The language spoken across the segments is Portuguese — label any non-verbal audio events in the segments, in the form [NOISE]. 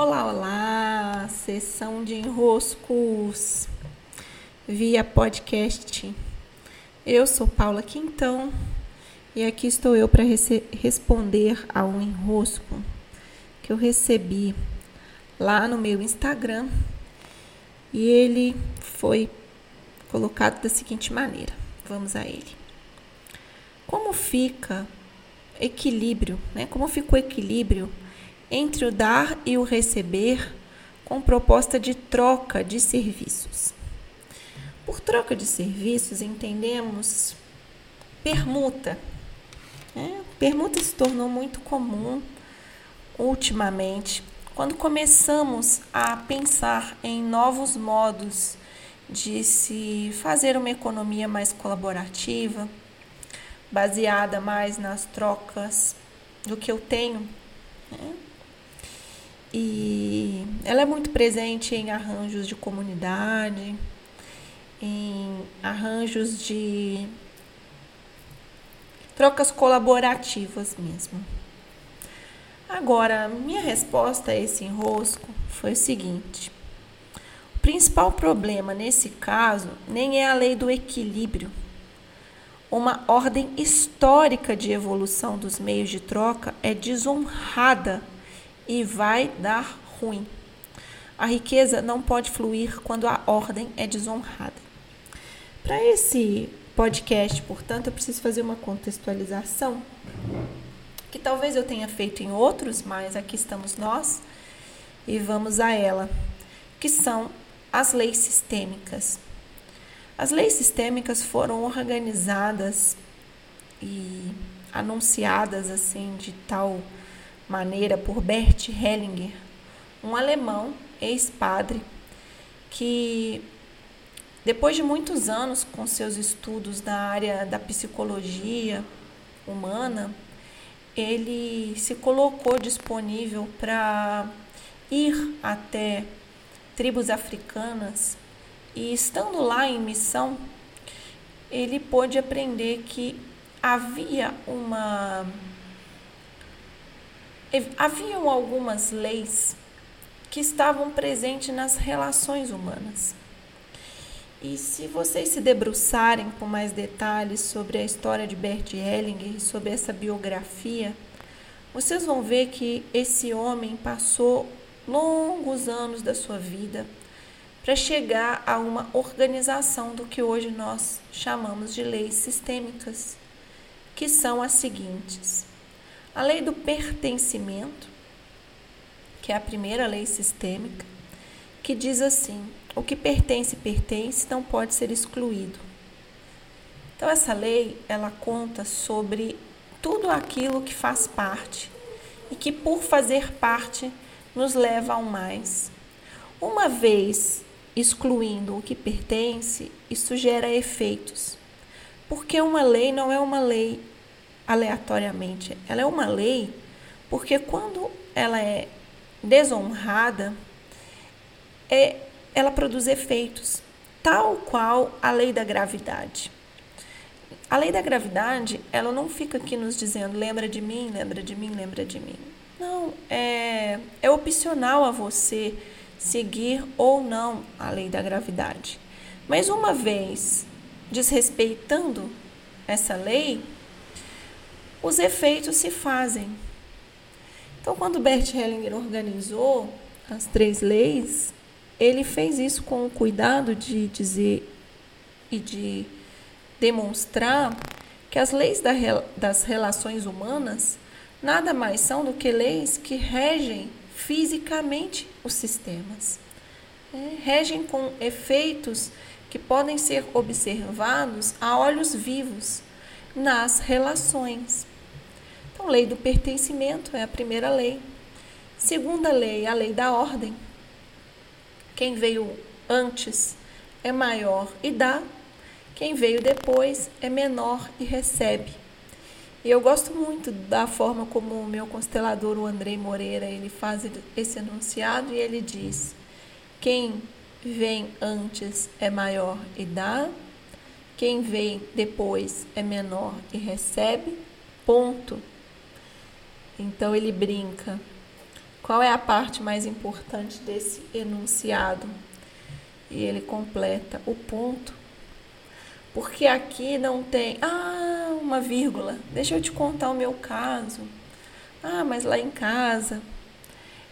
Olá, olá! Sessão de enroscos via podcast. Eu sou Paula Quintão e aqui estou eu para responder a um enrosco que eu recebi lá no meu Instagram e ele foi colocado da seguinte maneira. Vamos a ele. Como fica equilíbrio, né? Como fica o equilíbrio entre o dar e o receber com proposta de troca de serviços. Por troca de serviços, entendemos permuta. Né? Permuta se tornou muito comum ultimamente, quando começamos a pensar em novos modos de se fazer uma economia mais colaborativa, baseada mais nas trocas do que eu tenho. Né? E ela é muito presente em arranjos de comunidade, em arranjos de trocas colaborativas mesmo. Agora, minha resposta a esse enrosco foi o seguinte: o principal problema nesse caso nem é a lei do equilíbrio. Uma ordem histórica de evolução dos meios de troca é desonrada e vai dar ruim. A riqueza não pode fluir quando a ordem é desonrada. Para esse podcast, portanto, eu preciso fazer uma contextualização que talvez eu tenha feito em outros, mas aqui estamos nós e vamos a ela, que são as leis sistêmicas. As leis sistêmicas foram organizadas e anunciadas assim de tal maneira por Bert Hellinger, um alemão, ex-padre, que depois de muitos anos com seus estudos na área da psicologia humana, ele se colocou disponível para ir até tribos africanas e estando lá em missão, ele pôde aprender que havia uma haviam algumas leis que estavam presentes nas relações humanas. E se vocês se debruçarem com mais detalhes sobre a história de Bert Hellinger sobre essa biografia, vocês vão ver que esse homem passou longos anos da sua vida para chegar a uma organização do que hoje nós chamamos de leis sistêmicas, que são as seguintes: a lei do pertencimento, que é a primeira lei sistêmica, que diz assim: o que pertence, pertence, não pode ser excluído. Então essa lei, ela conta sobre tudo aquilo que faz parte e que por fazer parte nos leva ao mais. Uma vez excluindo o que pertence, isso gera efeitos. Porque uma lei não é uma lei aleatoriamente. Ela é uma lei porque quando ela é desonrada, é, ela produz efeitos, tal qual a lei da gravidade. A lei da gravidade, ela não fica aqui nos dizendo lembra de mim, lembra de mim, lembra de mim. Não, é, é opcional a você seguir ou não a lei da gravidade. Mas uma vez desrespeitando essa lei, os efeitos se fazem. Então, quando Bert Hellinger organizou as três leis, ele fez isso com o cuidado de dizer e de demonstrar que as leis das relações humanas nada mais são do que leis que regem fisicamente os sistemas. É, regem com efeitos que podem ser observados a olhos vivos nas relações. Então, lei do pertencimento é a primeira lei. Segunda lei, a lei da ordem. Quem veio antes é maior e dá, quem veio depois é menor e recebe. E eu gosto muito da forma como o meu constelador, o Andrei Moreira, ele faz esse enunciado e ele diz: quem vem antes é maior e dá, quem vem depois é menor e recebe, ponto. Então ele brinca. Qual é a parte mais importante desse enunciado? E ele completa o ponto. Porque aqui não tem, ah, uma vírgula. Deixa eu te contar o meu caso. Ah, mas lá em casa.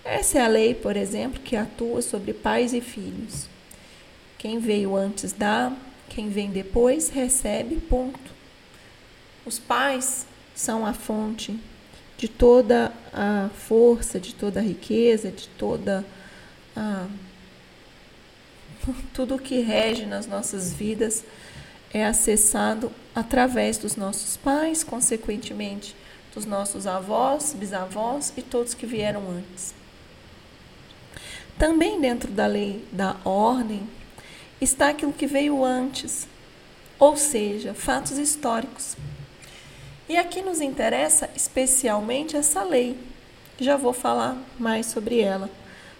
Essa é a lei, por exemplo, que atua sobre pais e filhos. Quem veio antes dá, quem vem depois recebe, ponto. Os pais são a fonte de toda a força, de toda a riqueza, de toda a [LAUGHS] tudo que rege nas nossas vidas é acessado através dos nossos pais, consequentemente dos nossos avós, bisavós e todos que vieram antes. Também dentro da lei da ordem está aquilo que veio antes, ou seja, fatos históricos. E aqui nos interessa especialmente essa lei. Já vou falar mais sobre ela.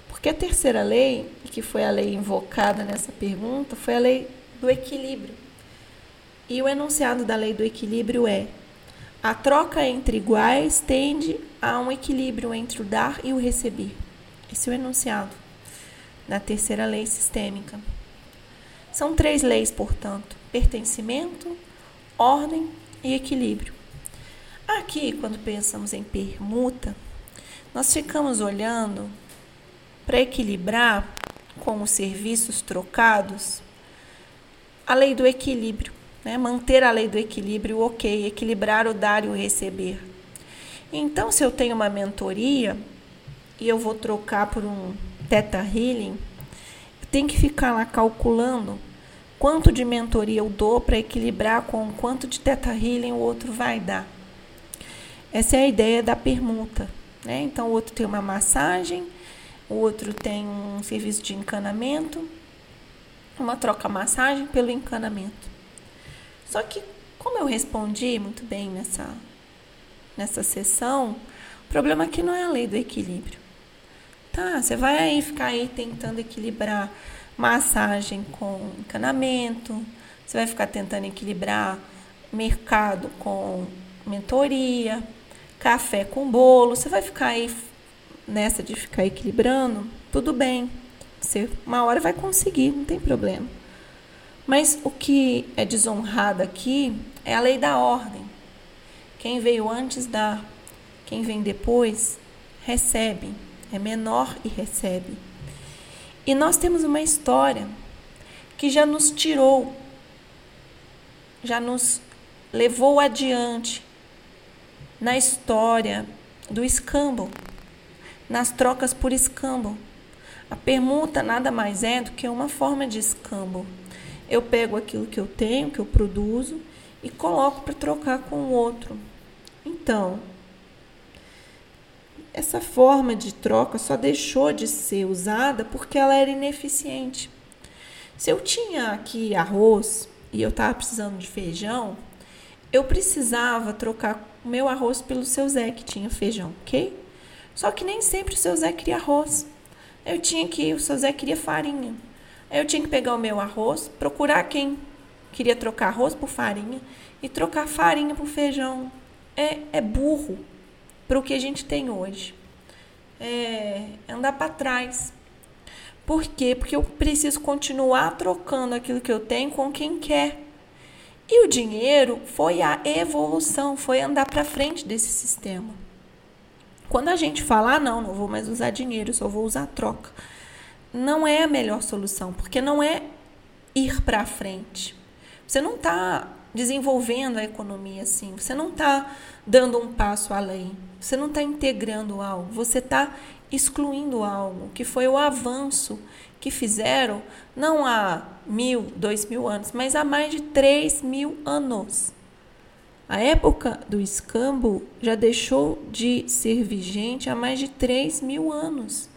Porque a terceira lei, que foi a lei invocada nessa pergunta, foi a lei do equilíbrio. E o enunciado da lei do equilíbrio é: a troca entre iguais tende a um equilíbrio entre o dar e o receber. Esse é o enunciado da terceira lei sistêmica. São três leis, portanto: pertencimento, ordem e equilíbrio. Aqui, quando pensamos em permuta, nós ficamos olhando para equilibrar com os serviços trocados a lei do equilíbrio, né? manter a lei do equilíbrio, ok, equilibrar o dar e o receber. Então, se eu tenho uma mentoria e eu vou trocar por um Teta Healing, eu tenho que ficar lá calculando quanto de mentoria eu dou para equilibrar com quanto de Teta Healing o outro vai dar. Essa é a ideia da permuta. Né? Então, o outro tem uma massagem, o outro tem um serviço de encanamento, uma troca-massagem pelo encanamento. Só que, como eu respondi muito bem nessa, nessa sessão, o problema aqui não é a lei do equilíbrio. Tá, você vai aí ficar aí tentando equilibrar massagem com encanamento, você vai ficar tentando equilibrar mercado com mentoria, café com bolo, você vai ficar aí nessa de ficar equilibrando, tudo bem. Você uma hora vai conseguir, não tem problema. Mas o que é desonrado aqui é a lei da ordem. Quem veio antes dá, quem vem depois recebe, é menor e recebe. E nós temos uma história que já nos tirou, já nos levou adiante na história do escambo, nas trocas por escambo. A permuta nada mais é do que uma forma de escambo. Eu pego aquilo que eu tenho, que eu produzo, e coloco para trocar com o outro. Então, essa forma de troca só deixou de ser usada porque ela era ineficiente. Se eu tinha aqui arroz e eu estava precisando de feijão, eu precisava trocar o meu arroz pelo seu Zé, que tinha feijão, ok? Só que nem sempre o seu Zé queria arroz. Eu tinha que, o seu Zé queria farinha. Eu tinha que pegar o meu arroz, procurar quem queria trocar arroz por farinha e trocar farinha por feijão. É, é burro para o que a gente tem hoje. É andar para trás. Por quê? Porque eu preciso continuar trocando aquilo que eu tenho com quem quer. E o dinheiro foi a evolução, foi andar para frente desse sistema. Quando a gente fala, ah, não, não vou mais usar dinheiro, só vou usar troca, não é a melhor solução, porque não é ir para frente. Você não está desenvolvendo a economia assim, você não está dando um passo além, você não está integrando algo, você está excluindo algo, que foi o avanço que fizeram não há mil, dois mil anos, mas há mais de três mil anos. A época do escambo já deixou de ser vigente há mais de três mil anos.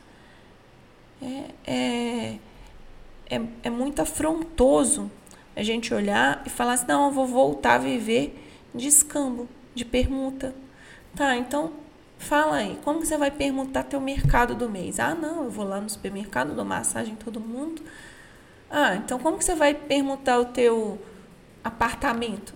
É, é, é, é muito afrontoso a gente olhar e falar assim: não, eu vou voltar a viver de escambo, de permuta. Tá, então Fala aí, como você vai permutar teu mercado do mês? Ah, não, eu vou lá no supermercado, dou massagem em todo mundo. Ah, então como que você vai permutar o teu apartamento?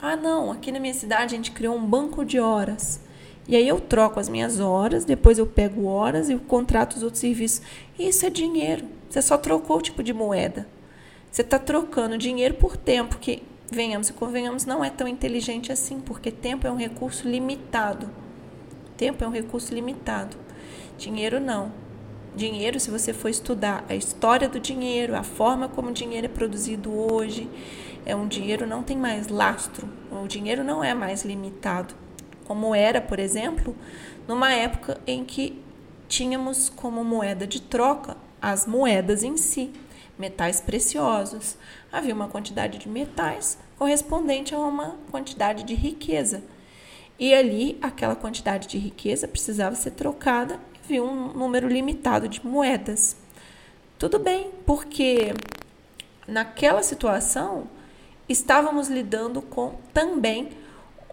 Ah, não, aqui na minha cidade a gente criou um banco de horas. E aí eu troco as minhas horas, depois eu pego horas e contrato os outros serviços. Isso é dinheiro. Você só trocou o tipo de moeda. Você está trocando dinheiro por tempo, que, venhamos e convenhamos, não é tão inteligente assim, porque tempo é um recurso limitado. Tempo é um recurso limitado. Dinheiro não. Dinheiro, se você for estudar a história do dinheiro, a forma como o dinheiro é produzido hoje, é um dinheiro não tem mais lastro. O dinheiro não é mais limitado como era, por exemplo, numa época em que tínhamos como moeda de troca as moedas em si, metais preciosos. Havia uma quantidade de metais correspondente a uma quantidade de riqueza. E ali, aquela quantidade de riqueza precisava ser trocada e havia um número limitado de moedas. Tudo bem, porque naquela situação estávamos lidando com também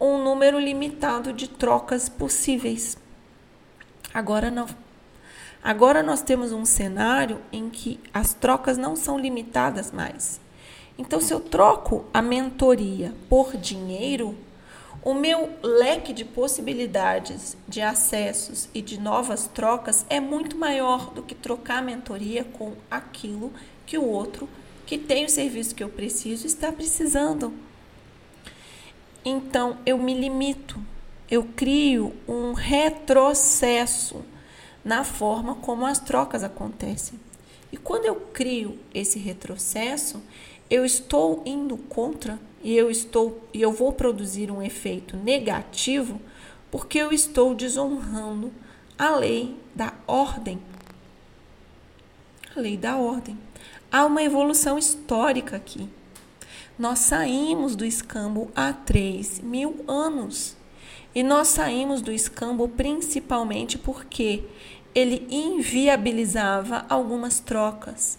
um número limitado de trocas possíveis. Agora não. Agora nós temos um cenário em que as trocas não são limitadas mais. Então, se eu troco a mentoria por dinheiro, o meu leque de possibilidades de acessos e de novas trocas é muito maior do que trocar a mentoria com aquilo que o outro que tem o serviço que eu preciso está precisando. Então eu me limito, eu crio um retrocesso na forma como as trocas acontecem. E quando eu crio esse retrocesso, eu estou indo contra e eu estou e eu vou produzir um efeito negativo porque eu estou desonrando a lei da ordem. A lei da ordem. Há uma evolução histórica aqui. Nós saímos do escambo há 3 mil anos. E nós saímos do escambo principalmente porque ele inviabilizava algumas trocas.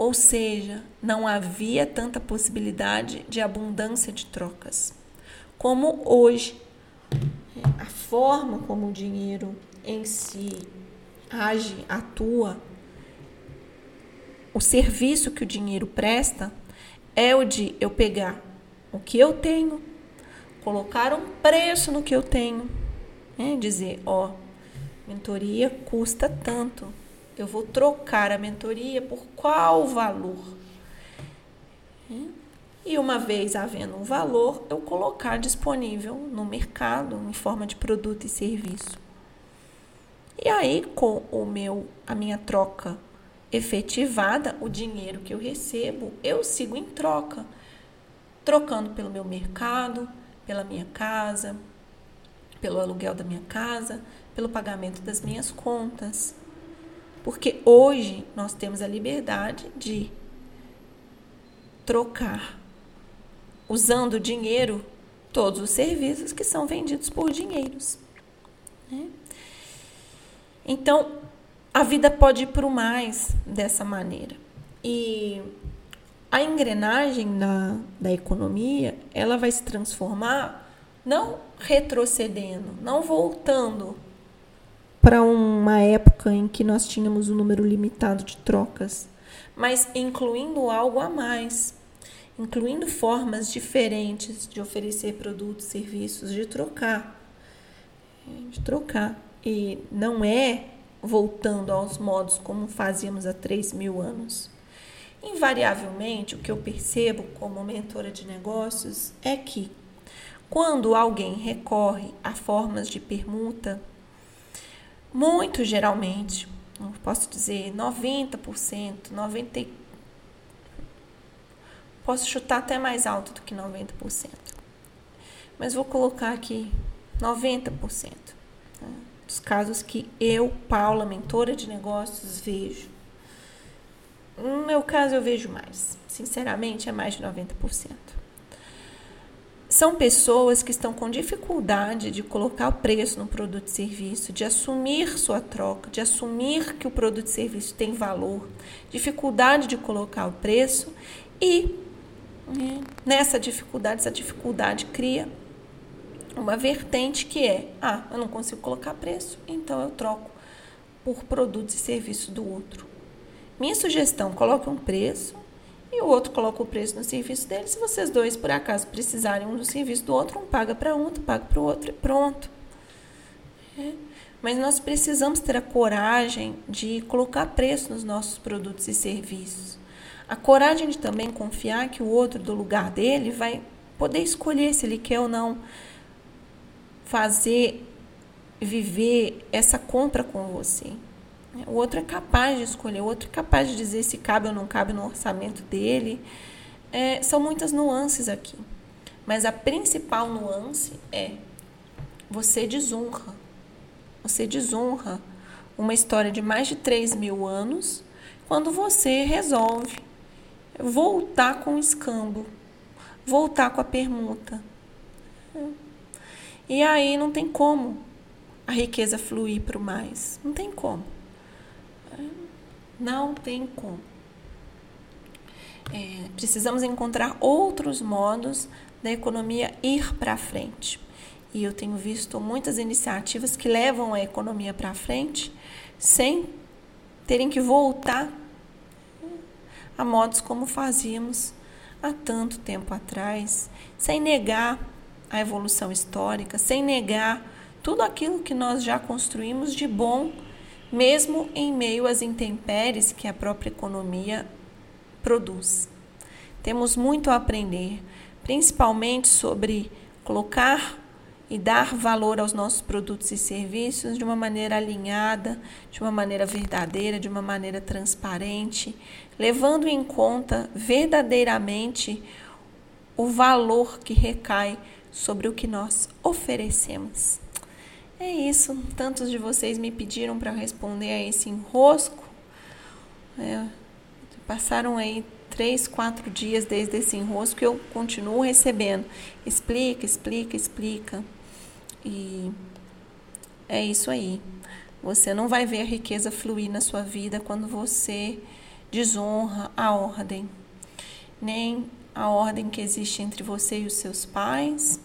Ou seja, não havia tanta possibilidade de abundância de trocas. Como hoje, a forma como o dinheiro em si age, atua, o serviço que o dinheiro presta é o de eu pegar o que eu tenho, colocar um preço no que eu tenho, né? dizer, ó, mentoria custa tanto, eu vou trocar a mentoria por qual valor? E uma vez havendo um valor, eu colocar disponível no mercado em forma de produto e serviço. E aí, com o meu, a minha troca efetivada, o dinheiro que eu recebo, eu sigo em troca, trocando pelo meu mercado, pela minha casa, pelo aluguel da minha casa, pelo pagamento das minhas contas. Porque hoje nós temos a liberdade de trocar, usando dinheiro, todos os serviços que são vendidos por dinheiros. Né? Então, a vida pode ir para o mais dessa maneira. E a engrenagem da, da economia, ela vai se transformar não retrocedendo, não voltando para uma época em que nós tínhamos um número limitado de trocas, mas incluindo algo a mais, incluindo formas diferentes de oferecer produtos, serviços, de trocar, de trocar. E não é voltando aos modos como fazíamos há 3 mil anos. Invariavelmente, o que eu percebo como mentora de negócios é que, quando alguém recorre a formas de permuta, muito geralmente, posso dizer 90%, 90%, posso chutar até mais alto do que 90%, mas vou colocar aqui 90% dos casos que eu, Paula, mentora de negócios, vejo. No meu caso, eu vejo mais. Sinceramente, é mais de 90%. São pessoas que estão com dificuldade de colocar o preço no produto e serviço, de assumir sua troca, de assumir que o produto e serviço tem valor, dificuldade de colocar o preço e né, nessa dificuldade, essa dificuldade cria uma vertente que é: ah, eu não consigo colocar preço, então eu troco por produtos e serviços do outro. Minha sugestão: coloque um preço e o outro coloca o preço no serviço dele. Se vocês dois, por acaso, precisarem um do serviço do outro, um paga para um, outro paga para o outro e pronto. É. Mas nós precisamos ter a coragem de colocar preço nos nossos produtos e serviços. A coragem de também confiar que o outro, do lugar dele, vai poder escolher se ele quer ou não fazer, viver essa compra com você. O outro é capaz de escolher, o outro é capaz de dizer se cabe ou não cabe no orçamento dele. É, são muitas nuances aqui. Mas a principal nuance é você desonra. Você desonra uma história de mais de 3 mil anos quando você resolve voltar com o escambo, voltar com a permuta. E aí não tem como a riqueza fluir para o mais. Não tem como. Não tem como. É, precisamos encontrar outros modos da economia ir para frente. E eu tenho visto muitas iniciativas que levam a economia para frente sem terem que voltar a modos como fazíamos há tanto tempo atrás, sem negar a evolução histórica, sem negar tudo aquilo que nós já construímos de bom, mesmo em meio às intempéries que a própria economia produz. Temos muito a aprender, principalmente sobre colocar e dar valor aos nossos produtos e serviços de uma maneira alinhada, de uma maneira verdadeira, de uma maneira transparente, levando em conta verdadeiramente o valor que recai sobre o que nós oferecemos. É isso. Tantos de vocês me pediram para responder a esse enrosco. É, passaram aí três, quatro dias desde esse enrosco que eu continuo recebendo. Explica, explica, explica. E é isso aí. Você não vai ver a riqueza fluir na sua vida quando você desonra a ordem, nem a ordem que existe entre você e os seus pais,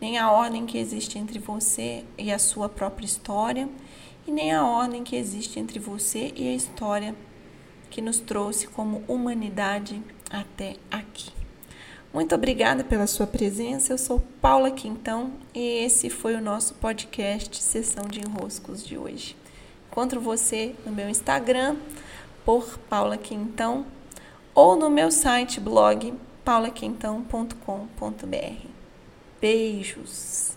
nem a ordem que existe entre você e a sua própria história, e nem a ordem que existe entre você e a história que nos trouxe como humanidade até aqui. Muito obrigada pela sua presença. Eu sou Paula Quintão e esse foi o nosso podcast Sessão de Enroscos de hoje. Encontro você no meu Instagram por Paula Quintão ou no meu site blog paulaquintão.com.br. Beijos!